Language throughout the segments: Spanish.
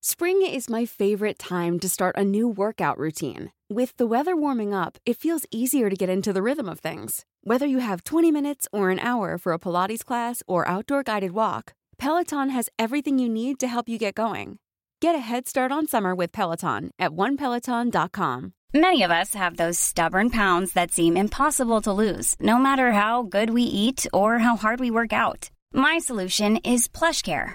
Spring is my favorite time to start a new workout routine. With the weather warming up, it feels easier to get into the rhythm of things. Whether you have 20 minutes or an hour for a Pilates class or outdoor guided walk, Peloton has everything you need to help you get going. Get a head start on summer with Peloton at onepeloton.com. Many of us have those stubborn pounds that seem impossible to lose, no matter how good we eat or how hard we work out. My solution is PlushCare.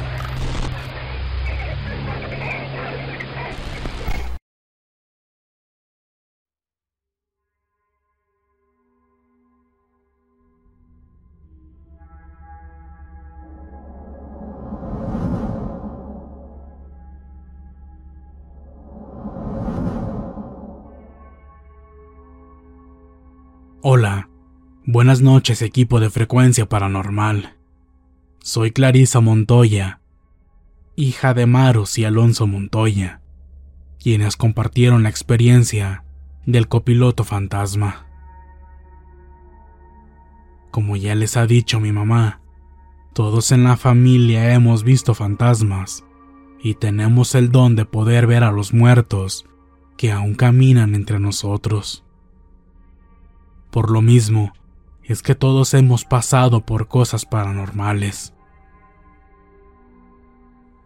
Hola, buenas noches equipo de frecuencia paranormal. Soy Clarisa Montoya, hija de Maros y Alonso Montoya, quienes compartieron la experiencia del copiloto fantasma. Como ya les ha dicho mi mamá, todos en la familia hemos visto fantasmas y tenemos el don de poder ver a los muertos que aún caminan entre nosotros. Por lo mismo, es que todos hemos pasado por cosas paranormales.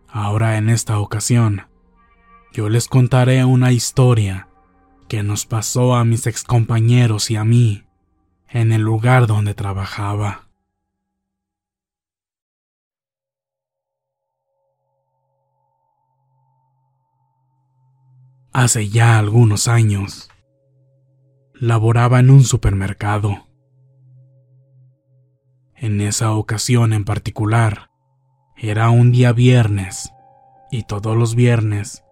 Ahora en esta ocasión, yo les contaré una historia que nos pasó a mis excompañeros y a mí en el lugar donde trabajaba. Hace ya algunos años, laboraba en un supermercado. En esa ocasión en particular, era un día viernes, y todos los viernes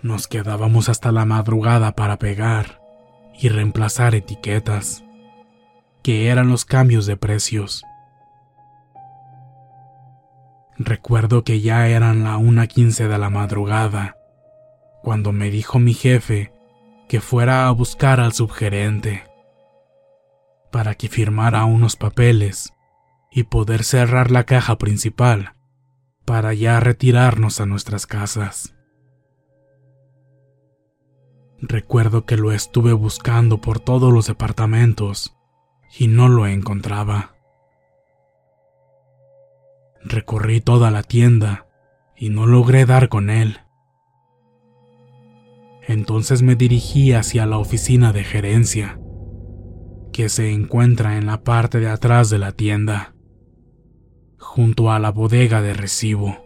nos quedábamos hasta la madrugada para pegar y reemplazar etiquetas, que eran los cambios de precios. Recuerdo que ya eran la una quince de la madrugada, cuando me dijo mi jefe que fuera a buscar al subgerente para que firmara unos papeles y poder cerrar la caja principal para ya retirarnos a nuestras casas. Recuerdo que lo estuve buscando por todos los departamentos y no lo encontraba. Recorrí toda la tienda y no logré dar con él. Entonces me dirigí hacia la oficina de gerencia, que se encuentra en la parte de atrás de la tienda, junto a la bodega de recibo,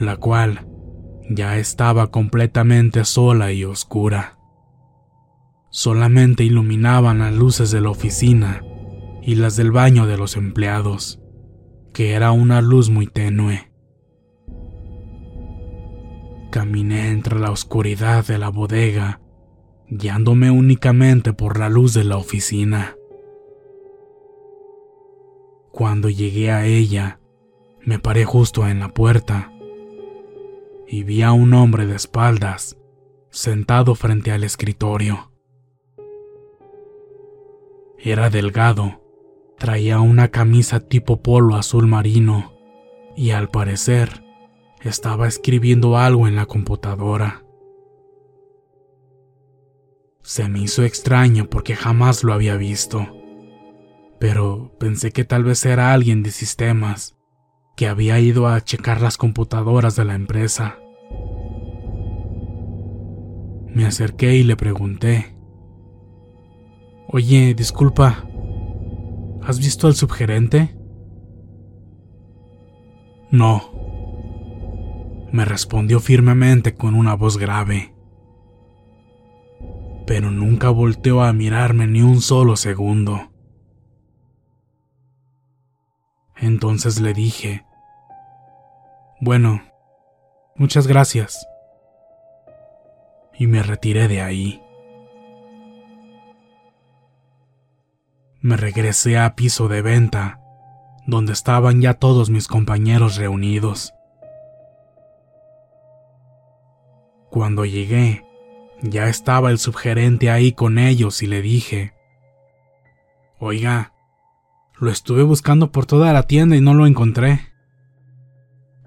la cual ya estaba completamente sola y oscura. Solamente iluminaban las luces de la oficina y las del baño de los empleados, que era una luz muy tenue. Caminé entre la oscuridad de la bodega, guiándome únicamente por la luz de la oficina. Cuando llegué a ella, me paré justo en la puerta y vi a un hombre de espaldas sentado frente al escritorio. Era delgado, traía una camisa tipo polo azul marino y al parecer estaba escribiendo algo en la computadora. Se me hizo extraño porque jamás lo había visto, pero pensé que tal vez era alguien de sistemas que había ido a checar las computadoras de la empresa. Me acerqué y le pregunté. Oye, disculpa, ¿has visto al subgerente? No, me respondió firmemente con una voz grave. Pero nunca volteó a mirarme ni un solo segundo. Entonces le dije, bueno, muchas gracias. Y me retiré de ahí. Me regresé a piso de venta, donde estaban ya todos mis compañeros reunidos. Cuando llegué, ya estaba el subgerente ahí con ellos y le dije, Oiga, lo estuve buscando por toda la tienda y no lo encontré.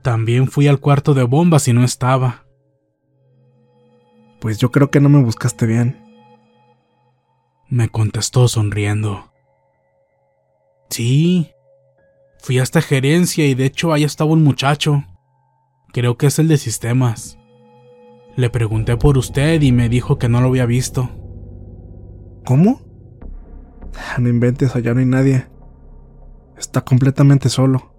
También fui al cuarto de bombas y no estaba. Pues yo creo que no me buscaste bien. Me contestó sonriendo. Sí, fui a esta gerencia y de hecho ahí estaba un muchacho. Creo que es el de sistemas. Le pregunté por usted y me dijo que no lo había visto. ¿Cómo? No inventes, allá no hay nadie. Está completamente solo.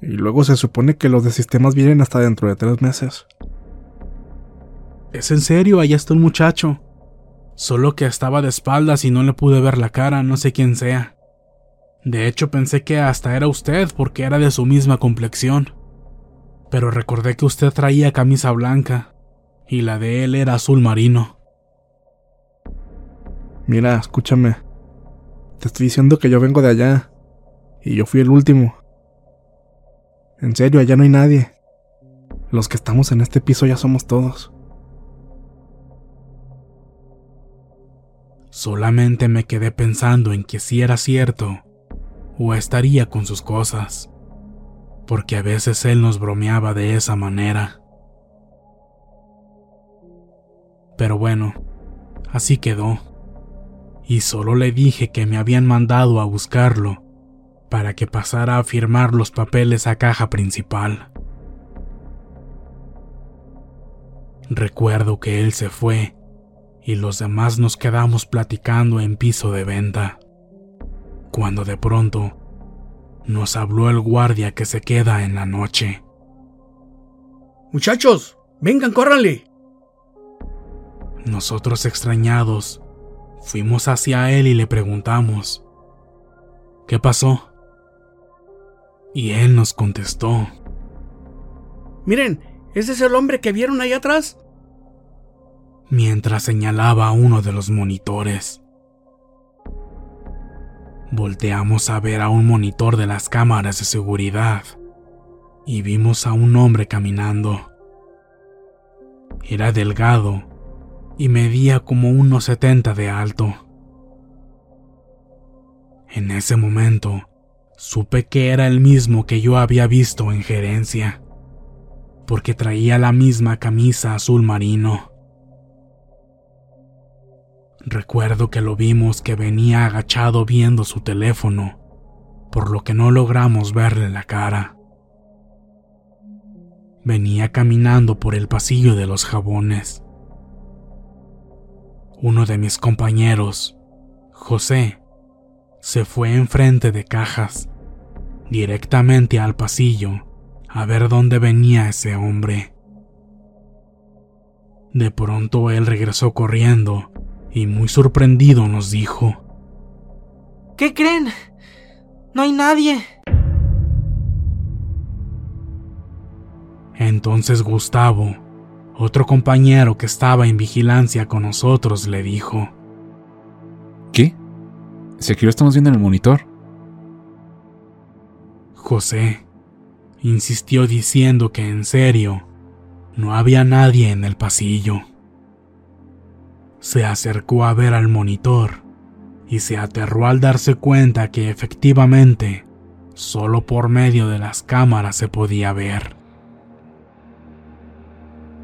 Y luego se supone que los de sistemas vienen hasta dentro de tres meses. Es en serio, allá está un muchacho. Solo que estaba de espaldas y no le pude ver la cara, no sé quién sea. De hecho pensé que hasta era usted porque era de su misma complexión pero recordé que usted traía camisa blanca y la de él era azul marino. Mira, escúchame. Te estoy diciendo que yo vengo de allá y yo fui el último. En serio, allá no hay nadie. Los que estamos en este piso ya somos todos. Solamente me quedé pensando en que si era cierto o estaría con sus cosas porque a veces él nos bromeaba de esa manera. Pero bueno, así quedó. Y solo le dije que me habían mandado a buscarlo para que pasara a firmar los papeles a caja principal. Recuerdo que él se fue y los demás nos quedamos platicando en piso de venta, cuando de pronto nos habló el guardia que se queda en la noche. Muchachos, vengan, córranle. Nosotros extrañados, fuimos hacia él y le preguntamos, ¿qué pasó? Y él nos contestó. Miren, ¿ese es el hombre que vieron ahí atrás? Mientras señalaba a uno de los monitores. Volteamos a ver a un monitor de las cámaras de seguridad y vimos a un hombre caminando. Era delgado y medía como unos 70 de alto. En ese momento, supe que era el mismo que yo había visto en gerencia, porque traía la misma camisa azul marino. Recuerdo que lo vimos que venía agachado viendo su teléfono, por lo que no logramos verle la cara. Venía caminando por el pasillo de los jabones. Uno de mis compañeros, José, se fue enfrente de cajas, directamente al pasillo, a ver dónde venía ese hombre. De pronto él regresó corriendo y muy sorprendido nos dijo, ¿Qué creen? No hay nadie. Entonces Gustavo, otro compañero que estaba en vigilancia con nosotros, le dijo, ¿Qué? Si aquí lo estamos viendo en el monitor. José insistió diciendo que en serio no había nadie en el pasillo se acercó a ver al monitor y se aterró al darse cuenta que efectivamente solo por medio de las cámaras se podía ver.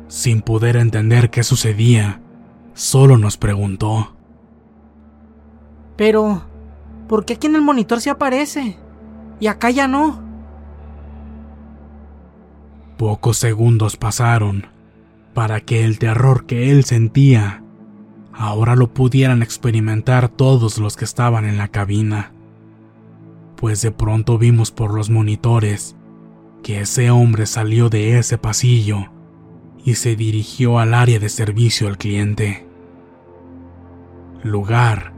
Sin poder entender qué sucedía, solo nos preguntó. Pero, ¿por qué aquí en el monitor se aparece? Y acá ya no. Pocos segundos pasaron para que el terror que él sentía ahora lo pudieran experimentar todos los que estaban en la cabina. Pues de pronto vimos por los monitores que ese hombre salió de ese pasillo y se dirigió al área de servicio al cliente. Lugar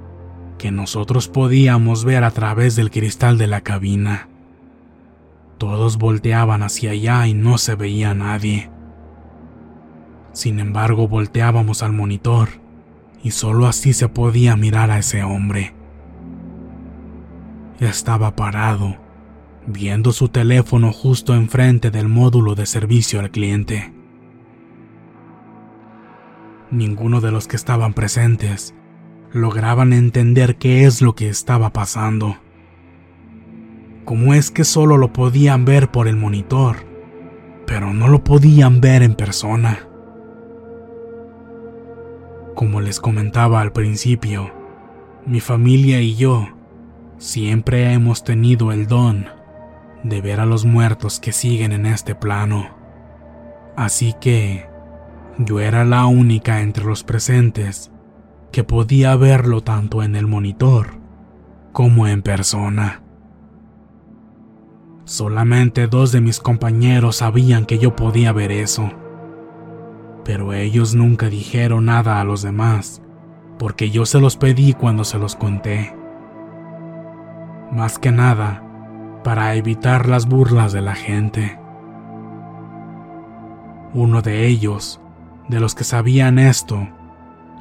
que nosotros podíamos ver a través del cristal de la cabina. Todos volteaban hacia allá y no se veía nadie. Sin embargo, volteábamos al monitor y solo así se podía mirar a ese hombre. Estaba parado, viendo su teléfono justo enfrente del módulo de servicio al cliente. Ninguno de los que estaban presentes lograban entender qué es lo que estaba pasando. ¿Cómo es que solo lo podían ver por el monitor, pero no lo podían ver en persona? Como les comentaba al principio, mi familia y yo siempre hemos tenido el don de ver a los muertos que siguen en este plano. Así que yo era la única entre los presentes que podía verlo tanto en el monitor como en persona. Solamente dos de mis compañeros sabían que yo podía ver eso, pero ellos nunca dijeron nada a los demás, porque yo se los pedí cuando se los conté. Más que nada, para evitar las burlas de la gente. Uno de ellos, de los que sabían esto,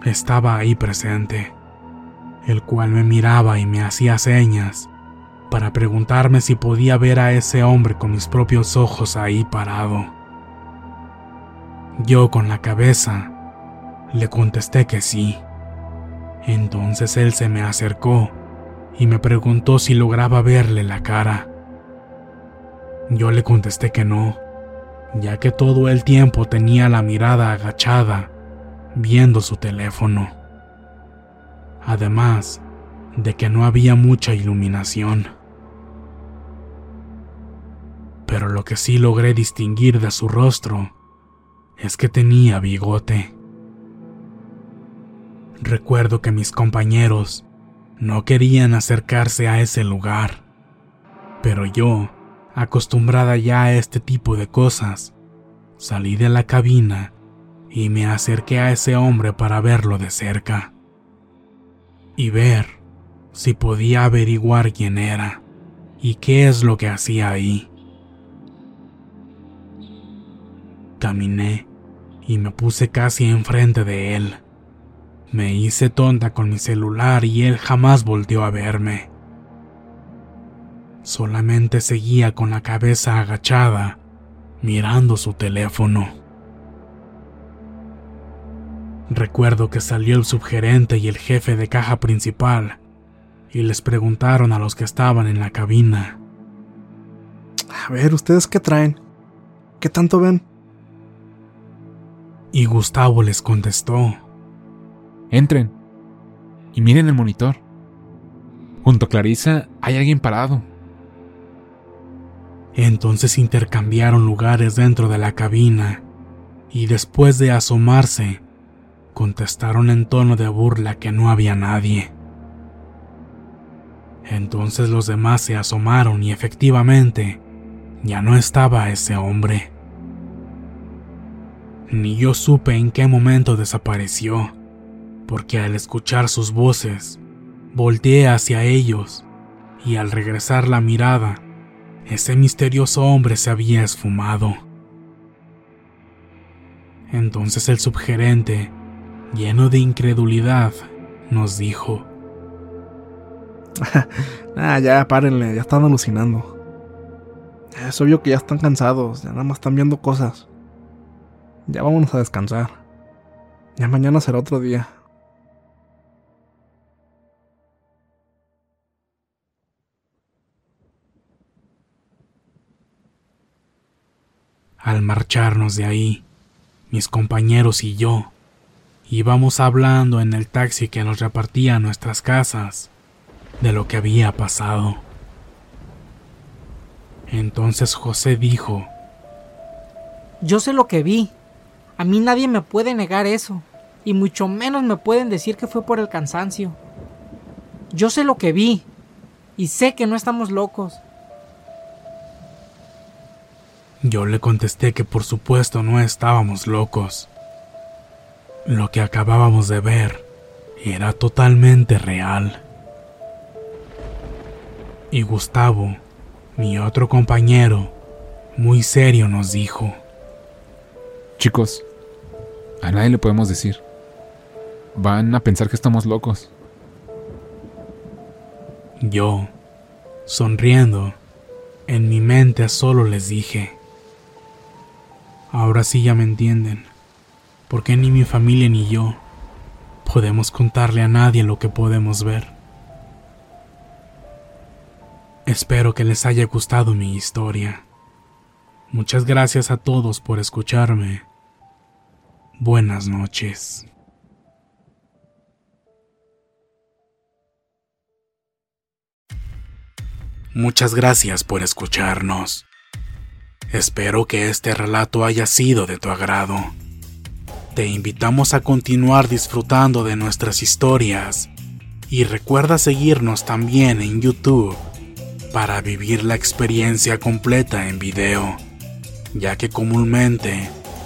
estaba ahí presente, el cual me miraba y me hacía señas para preguntarme si podía ver a ese hombre con mis propios ojos ahí parado. Yo con la cabeza le contesté que sí. Entonces él se me acercó y me preguntó si lograba verle la cara. Yo le contesté que no, ya que todo el tiempo tenía la mirada agachada viendo su teléfono. Además de que no había mucha iluminación. Pero lo que sí logré distinguir de su rostro es que tenía bigote. Recuerdo que mis compañeros no querían acercarse a ese lugar, pero yo, acostumbrada ya a este tipo de cosas, salí de la cabina y me acerqué a ese hombre para verlo de cerca y ver si podía averiguar quién era y qué es lo que hacía ahí. Caminé y me puse casi enfrente de él. Me hice tonta con mi celular y él jamás volteó a verme. Solamente seguía con la cabeza agachada, mirando su teléfono. Recuerdo que salió el subgerente y el jefe de caja principal y les preguntaron a los que estaban en la cabina. A ver, ¿ustedes qué traen? ¿Qué tanto ven? Y Gustavo les contestó. Entren y miren el monitor. Junto a Clarisa hay alguien parado. Entonces intercambiaron lugares dentro de la cabina y después de asomarse, contestaron en tono de burla que no había nadie. Entonces los demás se asomaron y efectivamente ya no estaba ese hombre. Ni yo supe en qué momento desapareció, porque al escuchar sus voces, volteé hacia ellos y al regresar la mirada, ese misterioso hombre se había esfumado. Entonces el subgerente lleno de incredulidad, nos dijo. ah, ya, párenle, ya están alucinando. Es obvio que ya están cansados, ya nada más están viendo cosas. Ya vámonos a descansar. Ya mañana será otro día. Al marcharnos de ahí, mis compañeros y yo íbamos hablando en el taxi que nos repartía a nuestras casas de lo que había pasado. Entonces José dijo, Yo sé lo que vi. A mí nadie me puede negar eso, y mucho menos me pueden decir que fue por el cansancio. Yo sé lo que vi, y sé que no estamos locos. Yo le contesté que por supuesto no estábamos locos. Lo que acabábamos de ver era totalmente real. Y Gustavo, mi otro compañero, muy serio nos dijo, Chicos, a nadie le podemos decir. Van a pensar que estamos locos. Yo, sonriendo, en mi mente solo les dije, ahora sí ya me entienden, porque ni mi familia ni yo podemos contarle a nadie lo que podemos ver. Espero que les haya gustado mi historia. Muchas gracias a todos por escucharme. Buenas noches. Muchas gracias por escucharnos. Espero que este relato haya sido de tu agrado. Te invitamos a continuar disfrutando de nuestras historias y recuerda seguirnos también en YouTube para vivir la experiencia completa en video, ya que comúnmente